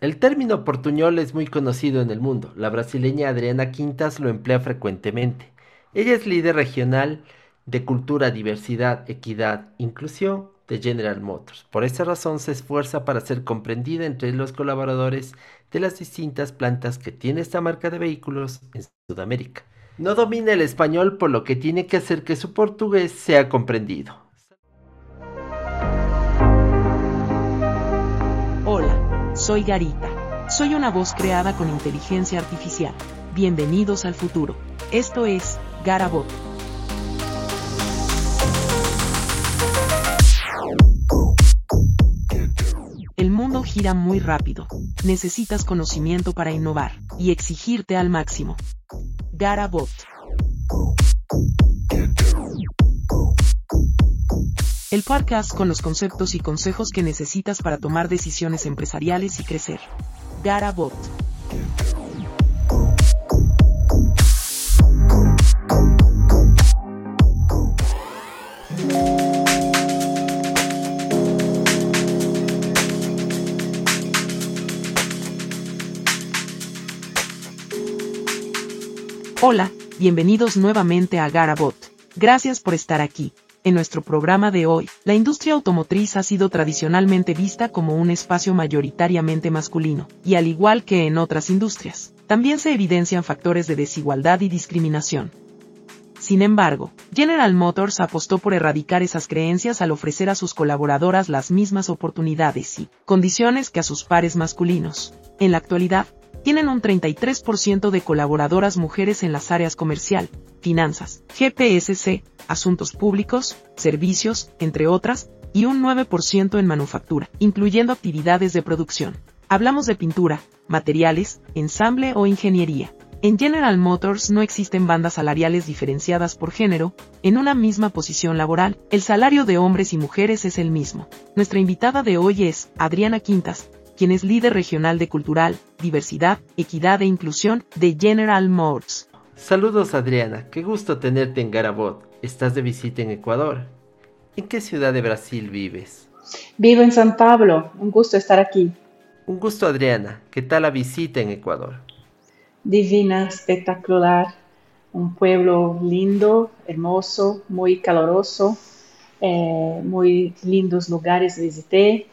El término portuñol es muy conocido en el mundo. La brasileña Adriana Quintas lo emplea frecuentemente. Ella es líder regional de cultura, diversidad, equidad, inclusión de General Motors. Por esta razón se esfuerza para ser comprendida entre los colaboradores de las distintas plantas que tiene esta marca de vehículos en Sudamérica. No domina el español por lo que tiene que hacer que su portugués sea comprendido. Soy Garita. Soy una voz creada con inteligencia artificial. Bienvenidos al futuro. Esto es Garabot. El mundo gira muy rápido. Necesitas conocimiento para innovar y exigirte al máximo. Garabot. El podcast con los conceptos y consejos que necesitas para tomar decisiones empresariales y crecer. Garabot. Hola, bienvenidos nuevamente a Garabot. Gracias por estar aquí. En nuestro programa de hoy, la industria automotriz ha sido tradicionalmente vista como un espacio mayoritariamente masculino, y al igual que en otras industrias, también se evidencian factores de desigualdad y discriminación. Sin embargo, General Motors apostó por erradicar esas creencias al ofrecer a sus colaboradoras las mismas oportunidades y condiciones que a sus pares masculinos. En la actualidad, tienen un 33% de colaboradoras mujeres en las áreas comercial, finanzas, GPSC, asuntos públicos, servicios, entre otras, y un 9% en manufactura, incluyendo actividades de producción. Hablamos de pintura, materiales, ensamble o ingeniería. En General Motors no existen bandas salariales diferenciadas por género, en una misma posición laboral, el salario de hombres y mujeres es el mismo. Nuestra invitada de hoy es Adriana Quintas, quien es líder regional de Cultural, Diversidad, Equidad e Inclusión de General Motors. Saludos Adriana, qué gusto tenerte en Garabot. Estás de visita en Ecuador. ¿En qué ciudad de Brasil vives? Vivo en San Pablo, un gusto estar aquí. Un gusto Adriana, ¿qué tal la visita en Ecuador? Divina, espectacular, un pueblo lindo, hermoso, muy caloroso, eh, muy lindos lugares visité.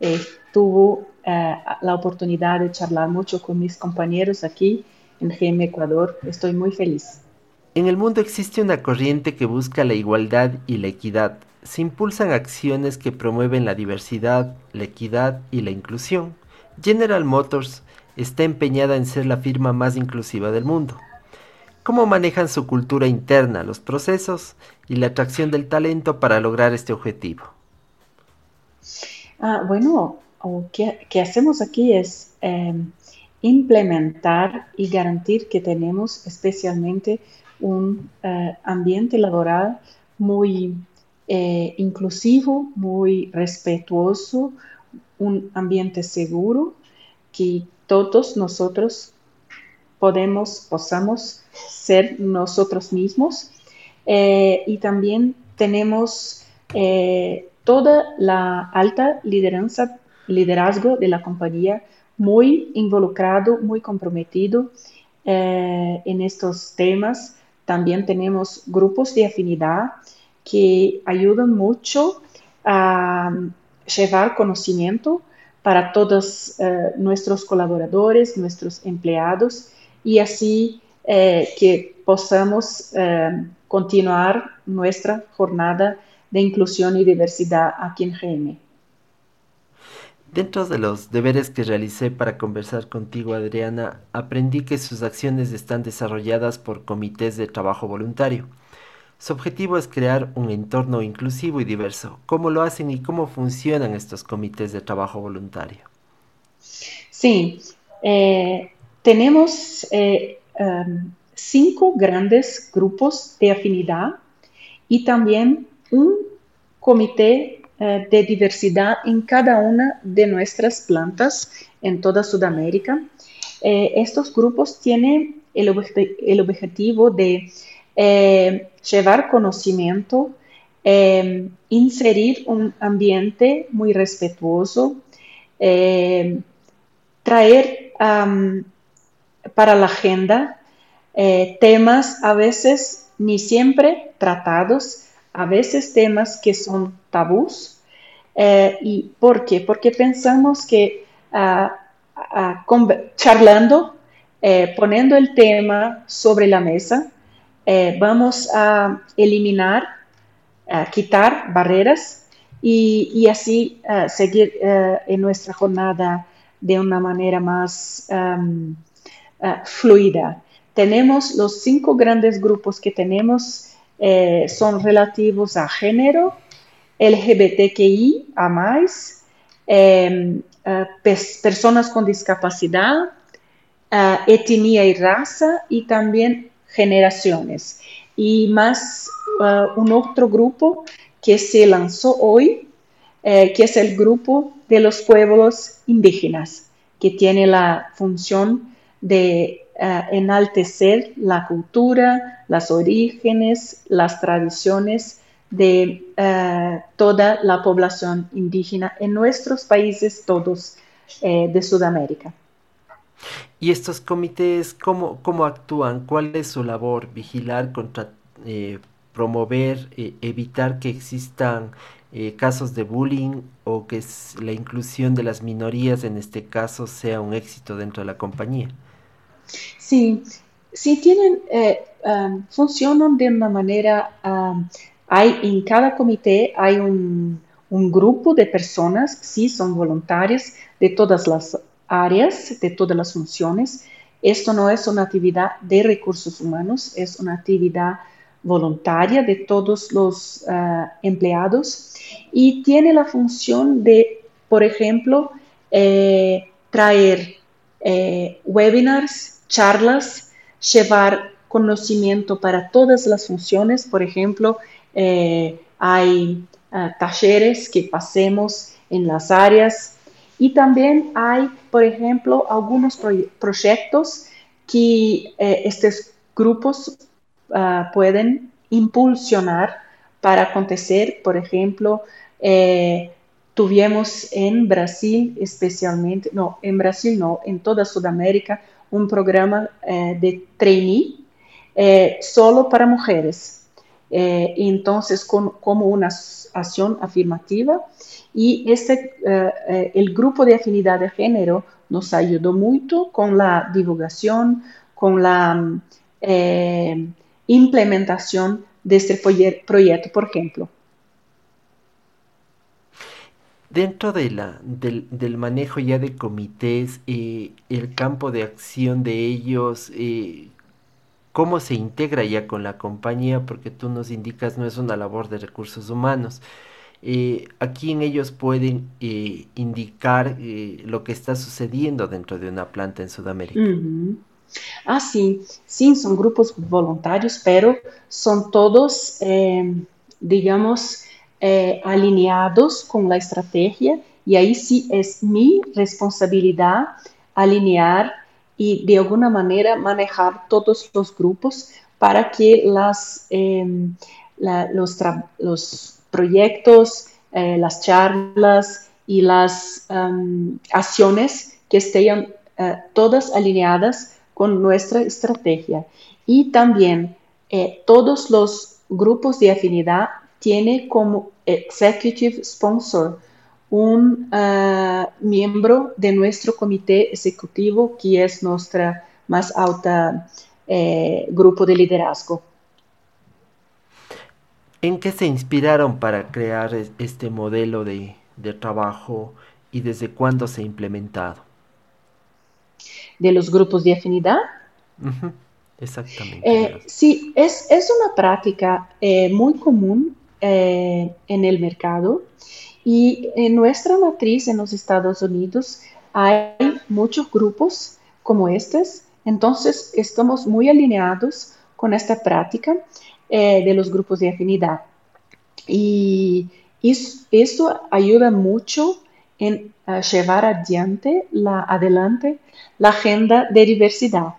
Eh, tuvo eh, la oportunidad de charlar mucho con mis compañeros aquí en GM Ecuador. Estoy muy feliz. En el mundo existe una corriente que busca la igualdad y la equidad. Se impulsan acciones que promueven la diversidad, la equidad y la inclusión. General Motors está empeñada en ser la firma más inclusiva del mundo. ¿Cómo manejan su cultura interna, los procesos y la atracción del talento para lograr este objetivo? Ah, bueno, o que, hacemos aquí es em, implementar y garantir que tenemos especialmente un eh, ambiente laboral muy eh, inclusivo, muy respetuoso, un ambiente seguro que todos nosotros podemos, posamos ser nosotros mismos. Eh, y también tenemos toda la alta lideranza liderazgo de la compañía muy involucrado, muy comprometido eh, en estos temas. También tenemos grupos de afinidad que ayudan mucho a llevar conocimiento para todos eh, nuestros colaboradores, nuestros empleados y así eh, que podamos continuar nuestra jornada de inclusión y diversidad aquí en GM. Dentro de los deberes que realicé para conversar contigo, Adriana, aprendí que sus acciones están desarrolladas por comités de trabajo voluntario. Su objetivo es crear un entorno inclusivo y diverso. ¿Cómo lo hacen y cómo funcionan estos comités de trabajo voluntario? Sí, eh, tenemos eh, em, cinco grandes grupos de afinidad y también un comité eh, de diversidad en cada una de nuestras plantas en toda Sudamérica. Eh, estos grupos tienen el, objetivo de eh, llevar conocimiento, inserir un ambiente muy respetuoso, traer para la agenda temas a veces ni siempre tratados, a veces temas que son tabús. Eh, ¿Y por qué? Porque pensamos que ah, ah, charlando, eh, poniendo el tema sobre la mesa, vamos a eliminar, a quitar barreras y, así seguir en nuestra jornada de una manera más fluida. Tenemos los cinco grandes grupos que tenemos, eh, son relativos a género, LGBTQI, a más, em, personas con discapacidad, etnia y raza y también generaciones. Y más un otro grupo que se lanzó hoy, eh, que es el grupo de los pueblos indígenas, que tiene la función de eh, enaltecer la cultura, los orígenes, las tradiciones de eh, toda la población indígena en nuestros países todos eh, de Sudamérica. ¿Y estos comités cómo, cómo actúan? ¿Cuál es su labor? ¿Vigilar, contra, promover, evitar que existan casos de bullying o que la inclusión de las minorías en este caso sea un éxito dentro de la compañía? Sí, sí tienen, eh, um, funcionan de una manera, um, hay en cada comité hay un, grupo de personas, sí, son voluntarios de todas las áreas, de todas las funciones. Esto no es una actividad de recursos humanos, es una actividad voluntaria de todos los uh, empleados y tiene la función de, por ejemplo, eh, traer eh, webinars charlas, llevar conocimiento para todas las funciones. Por ejemplo, eh, hay ah, talleres que pasemos en las áreas y también hay, por ejemplo, algunos proyectos que eh, estos grupos ah, pueden impulsionar para acontecer. Por ejemplo, eh, tuvimos en Brasil especialmente, no, en Brasil no, en toda Sudamérica, un programa eh, de trainee eh, solo para mujeres. Eh, entonces, como una acción afirmativa, y el grupo de afinidad de género nos ayudó mucho con la divulgación, con la implementación de este proyecto, por ejemplo. Dentro de la, del, manejo ya de comités, eh, el campo de acción de ellos, eh, cómo se integra ya con la compañía, porque tú nos indicas no es una labor de recursos humanos. Eh, aquí en ellos pueden indicar lo que está sucediendo dentro de una planta en Sudamérica. Ah, sí, sí, son grupos voluntarios, pero son todos, digamos, alineados con la estrategia y ahí sí es mi responsabilidad alinear y de alguna manera manejar todos los grupos para que las, los, los, proyectos, las charlas y las em, acciones que estén todas alineadas con nuestra estrategia. Y también todos los grupos de afinidad tiene como executive sponsor un eh, miembro de nuestro comité ejecutivo que es nuestra más alta eh, grupo de liderazgo. ¿En qué se inspiraron para crear este modelo de, trabajo y desde cuándo se ha implementado? De los grupos de afinidad. Exactamente. Eh, sí, es, es, una práctica muy común eh, en el mercado. Y en nuestra matriz en los Estados Unidos hay muchos grupos como estos, entonces estamos muy alineados con esta práctica eh, de los grupos de afinidad. Y eso, ayuda mucho en eh, llevar adelante la, adelante la agenda de diversidad.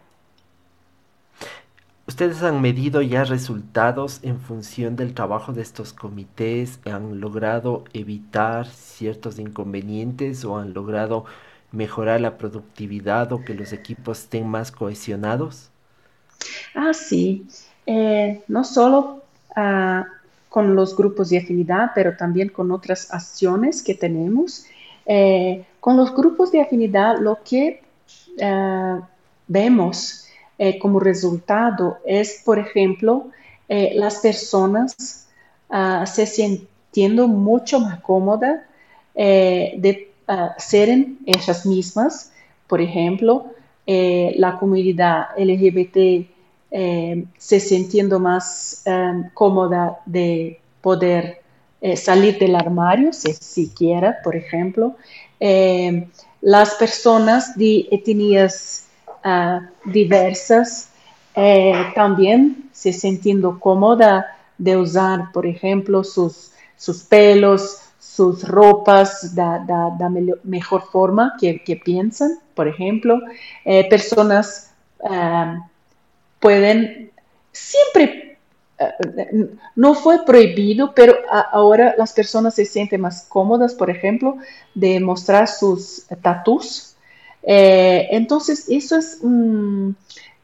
¿Ustedes han medido ya resultados en función del trabajo de estos comités? ¿Han logrado evitar ciertos inconvenientes o han logrado mejorar la productividad o que los equipos estén más cohesionados? Ah, sí. Eh, no solo ah, con los grupos de afinidad, pero también con otras acciones que tenemos. Eh, con los grupos de afinidad, lo que ah, vemos como resultado es, por ejemplo, las personas ah, se sintiendo mucho más cómodas de ser ellas mismas. Por ejemplo, la comunidad LGBT eh, se sintiendo más eh, cómoda de poder eh, salir del armario, si siquiera, por ejemplo. las personas de etnias diversas también se sintiendo cómoda de usar, por ejemplo, sus, sus pelos, sus ropas de la mejor forma que, piensan, por ejemplo. personas ah, pueden siempre, eh, no fue prohibido, pero ahora las personas se sienten más cómodas, por ejemplo, de mostrar sus tatuajes. Eh, entonces, eso es un,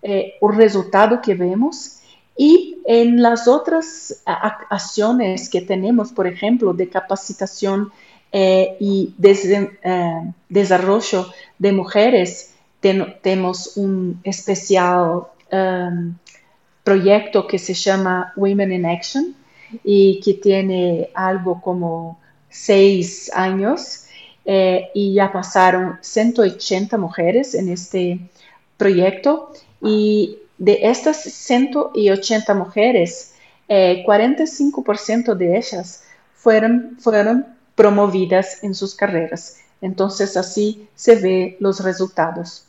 eh, un, resultado que vemos. Y en las otras acciones que tenemos, por ejemplo, de capacitación y desarrollo de mujeres, tenemos un especial um, proyecto que se llama Women in Action y que tiene algo como seis años eh, y ya pasaron 180 mujeres en este proyecto y de estas 180 mujeres, eh, 45% de ellas fueron, fueron promovidas en sus carreras. Entonces así se ve los resultados.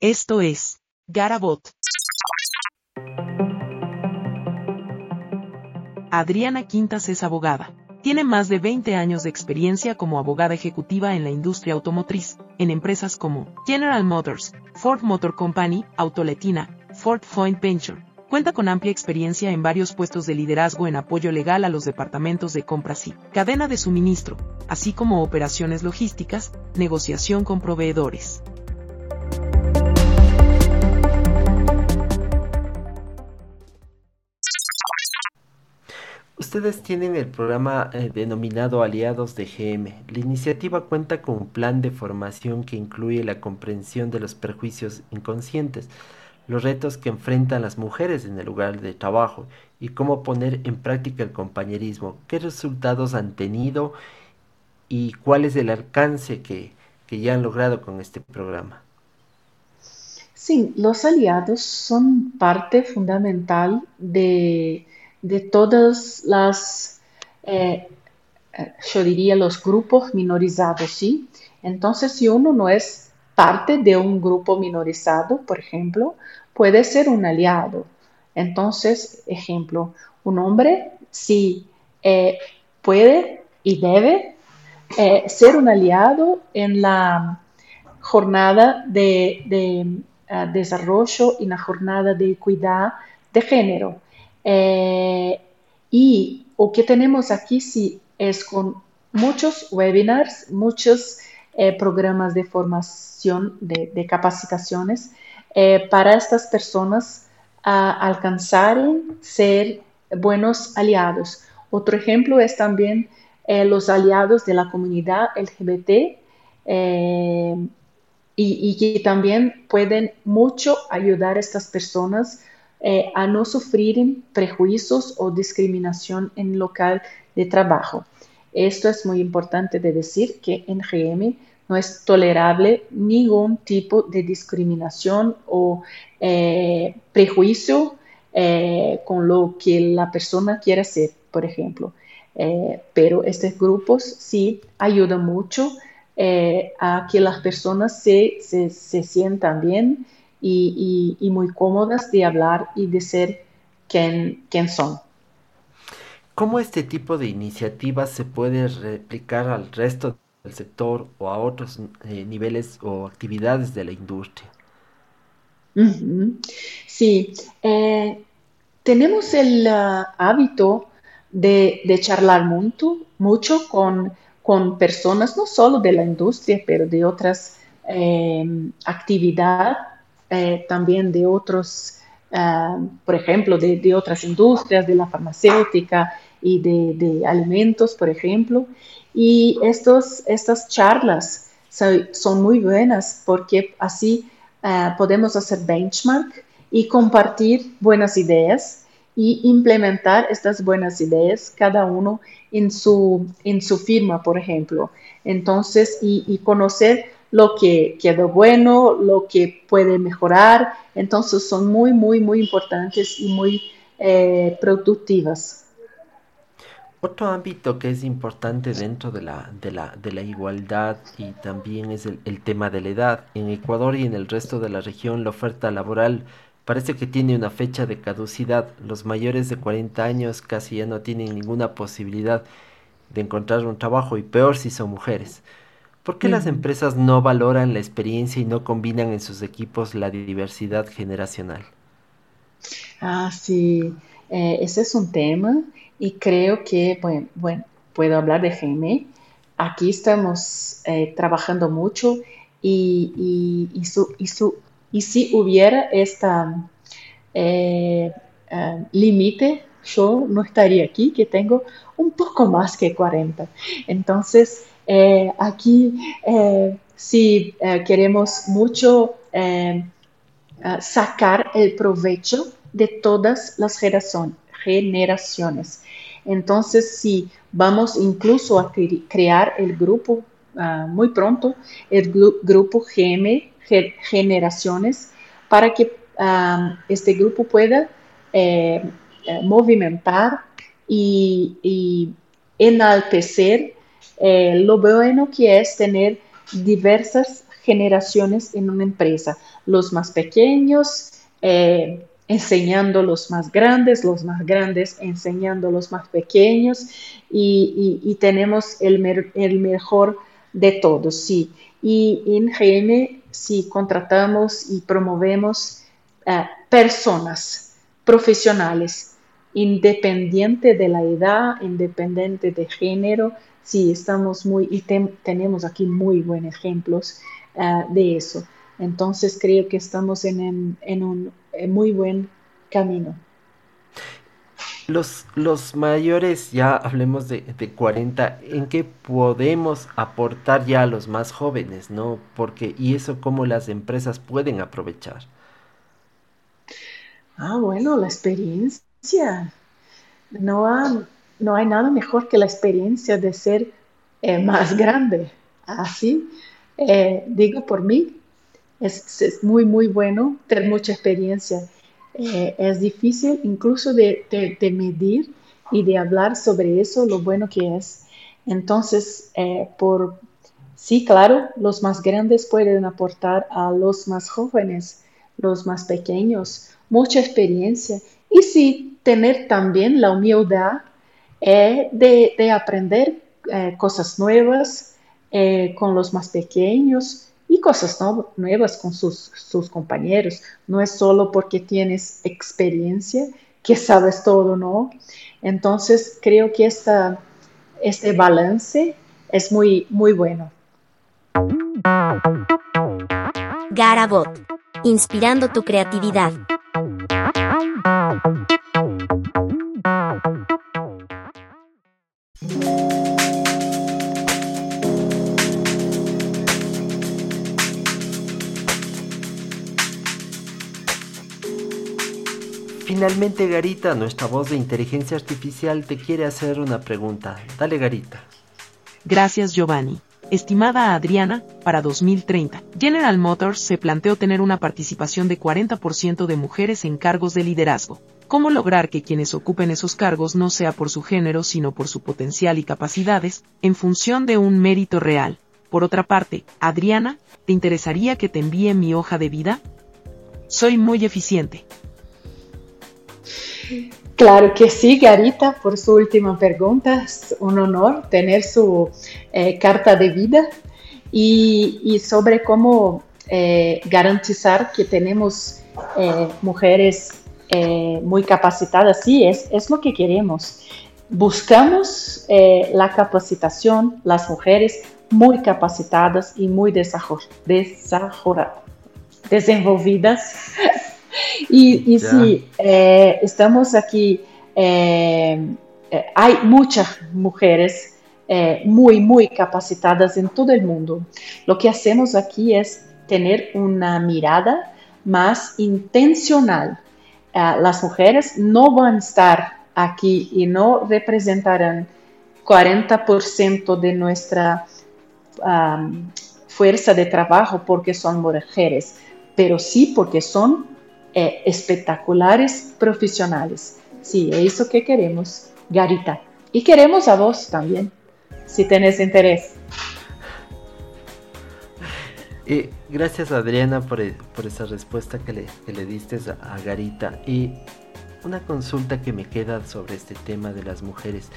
Esto es Garabot. Adriana Quintas es abogada. Tiene más de 20 años de experiencia como abogada ejecutiva en la industria automotriz, en empresas como General Motors, Ford Motor Company, Autoletina, Ford Point Venture. Cuenta con amplia experiencia en varios puestos de liderazgo en apoyo legal a los departamentos de compras y cadena de suministro, así como operaciones logísticas, negociación con proveedores. Ustedes tienen el programa eh, denominado Aliados de GM. La iniciativa cuenta con un plan de formación que incluye la comprensión de los perjuicios inconscientes, los retos que enfrentan las mujeres en el lugar de trabajo y cómo poner en práctica el compañerismo, qué resultados han tenido y cuál es el alcance que, que ya han logrado con este programa. Sí, los aliados son parte fundamental de de todas las, eh, eh, yo diría, los grupos minorizados, ¿sí? Entonces, si uno no es parte de un grupo minorizado, por ejemplo, puede ser un aliado. Entonces, ejemplo, un hombre sí eh, puede y debe ser un aliado en la jornada de, de desarrollo y la jornada de equidad de género. Eh, y lo que tenemos aquí sí es con muchos webinars, muchos eh, programas de formación, de, capacitaciones eh, para estas personas a alcanzar ser buenos aliados. Otro ejemplo es también los aliados de la comunidad LGBT y, y, que también pueden mucho ayudar a estas personas eh, a no sufrir prejuicios o discriminación en local de trabajo. Esto es muy importante de decir que en GM no es tolerable ningún tipo de discriminación o eh, prejuicio eh, con lo que la persona quiera hacer, por ejemplo. pero estos grupos sí ayudan mucho a que las personas se, se sientan bien y, muy cómodas de hablar y de ser quien, son. ¿Cómo este tipo de iniciativas se puede replicar al resto del sector o a otros eh, niveles o actividades de la industria? Sí, eh, tenemos el ah, hábito de, charlar mucho, mucho con, con personas no solo de la industria, pero de otras eh, actividades, eh, también de otros, eh, por ejemplo, de, otras industrias, de la farmacéutica y de, alimentos, por ejemplo. Y estos, estas charlas son muy buenas porque así podemos hacer benchmark y compartir buenas ideas y implementar estas buenas ideas, cada uno en su, en su firma, por ejemplo. Entonces, y, conocer lo que quedó bueno, lo que puede mejorar. Entonces, son muy, muy, muy importantes y muy eh, productivas. Otro ámbito que es importante dentro de la, de la, de la igualdad y también es el, el, tema de la edad. En Ecuador y en el resto de la región la oferta laboral Parece que tiene una fecha de caducidad. Los mayores de 40 años casi ya no tienen ninguna posibilidad de encontrar un trabajo y peor si son mujeres. ¿Por qué las empresas no valoran la experiencia y no combinan en sus equipos la diversidad generacional? Ah, sí, eh, ese es un tema y creo que, bueno, bueno puedo hablar de GME. Aquí estamos eh, trabajando mucho y, y, su, y, su, y si hubiera esta eh, límite, yo no estaría aquí, que tengo un poco más que 40. Entonces, eh, aquí, si queremos mucho sacar el provecho de todas las generaciones. Entonces, si vamos incluso a crear el grupo ah, muy pronto, el grupo GM generaciones para que este grupo pueda eh, eh, movimentar y, enaltecer eh, lo bueno que es tener diversas generaciones en una empresa. Los más pequeños enseñando los más grandes, los más grandes enseñando los más pequeños y, tenemos el, el, mejor de todos, sí. Y en GM si contratamos y promovemos eh, personas profesionales, independiente de la edad, independiente de género, sí, estamos muy, y tenemos aquí muy buenos ejemplos eh, de eso. Entonces creo que estamos en, un muy buen camino. Los, los mayores, ya hablemos de, de 40, ¿en qué podemos aportar ya a los más jóvenes, no? Porque, y eso cómo las empresas pueden aprovechar. Ah, bueno, la experiencia. No, no hay nada mejor que la experiencia de ser eh, más grande. Así, eh, digo por mí, es, muy, muy bueno tener mucha experiencia eh, es difícil incluso de, medir y de hablar sobre eso, lo bueno que es. Entonces, por sí, claro, los más grandes pueden aportar a los más jóvenes, los más pequeños, mucha experiencia y sí, tener también la humildad eh, de, aprender cosas nuevas con los más pequeños y cosas nuevas con sus, sus, compañeros. No es solo porque tienes experiencia que sabes todo, ¿no? Entonces creo que esta, este balance es muy, muy bueno. Garabot, inspirando tu creatividad. Finalmente, Garita, nuestra voz de inteligencia artificial, te quiere hacer una pregunta. Dale, Garita. Gracias, Giovanni. Estimada Adriana, para 2030, General Motors se planteó tener una participación de 40% de mujeres en cargos de liderazgo. ¿Cómo lograr que quienes ocupen esos cargos no sea por su género, sino por su potencial y capacidades, en función de un mérito real? Por otra parte, Adriana, ¿te interesaría que te envíe mi hoja de vida? Soy muy eficiente. Claro que sí, Garita, por su última pregunta. Es un honor tener su eh, carta de vida y, sobre cómo eh, garantizar que tenemos eh, mujeres muy capacitadas. Sí, es, lo que queremos. buscamos la capacitación, las mujeres muy capacitadas y muy desenvolvidas. Y, y sí, eh, estamos aquí, eh, hay muchas mujeres muy, muy capacitadas en todo el mundo. Lo que hacemos aquí es tener una mirada más intencional. las mujeres no van a estar aquí y no representarán 40% de nuestra um, fuerza de trabajo porque son mujeres, pero sí porque son eh, espectaculares profesionales. Sí, es eso que queremos, Garita. Y queremos a vos también, si tenés interés. Y gracias Adriana por, por esa respuesta que le, que le diste a, a Garita. Y una consulta que me queda sobre este tema de las mujeres.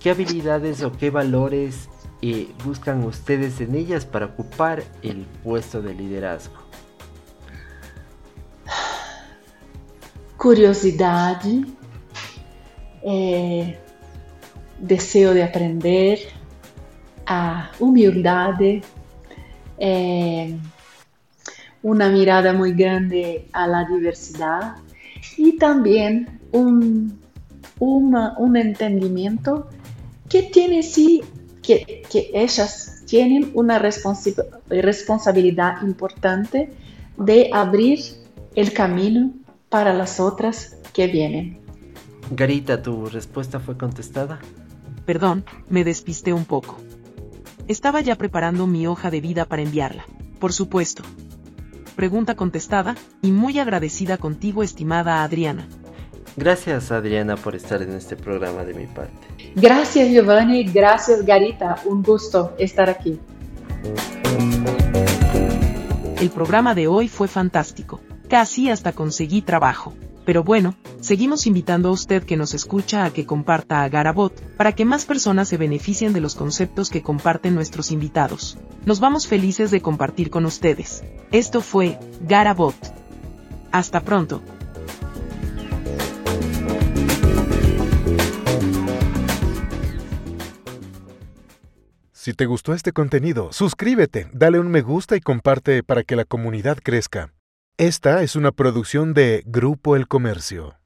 ¿Qué habilidades o qué valores eh, buscan ustedes en ellas para ocupar el puesto de liderazgo? Curiosidad, eh, deseo de aprender, a humildad, eh, una mirada muy grande a la diversidad y también un, un entendimiento que tiene sí, que, que ellas tienen una responsabilidad importante de abrir el camino para las otras que vienen. Garita, ¿tu respuesta fue contestada? Perdón, me despisté un poco. Estaba ya preparando mi hoja de vida para enviarla. Por supuesto, pregunta contestada, y muy agradecida contigo, estimada Adriana. Gracias, Adriana, por estar en este programa de mi parte. Gracias, Giovanni. Gracias, Garita. Un gusto estar aquí. El programa de hoy fue fantástico. Casi hasta conseguí trabajo. Pero bueno, seguimos invitando a usted que nos escucha a que comparta a Garabot, para que más personas se beneficien de los conceptos que comparten nuestros invitados. Nos vamos felices de compartir con ustedes. Esto fue Garabot. Hasta pronto. Si te gustó este contenido, suscríbete, dale un me gusta y comparte para que la comunidad crezca. Esta es una producción de Grupo El Comercio.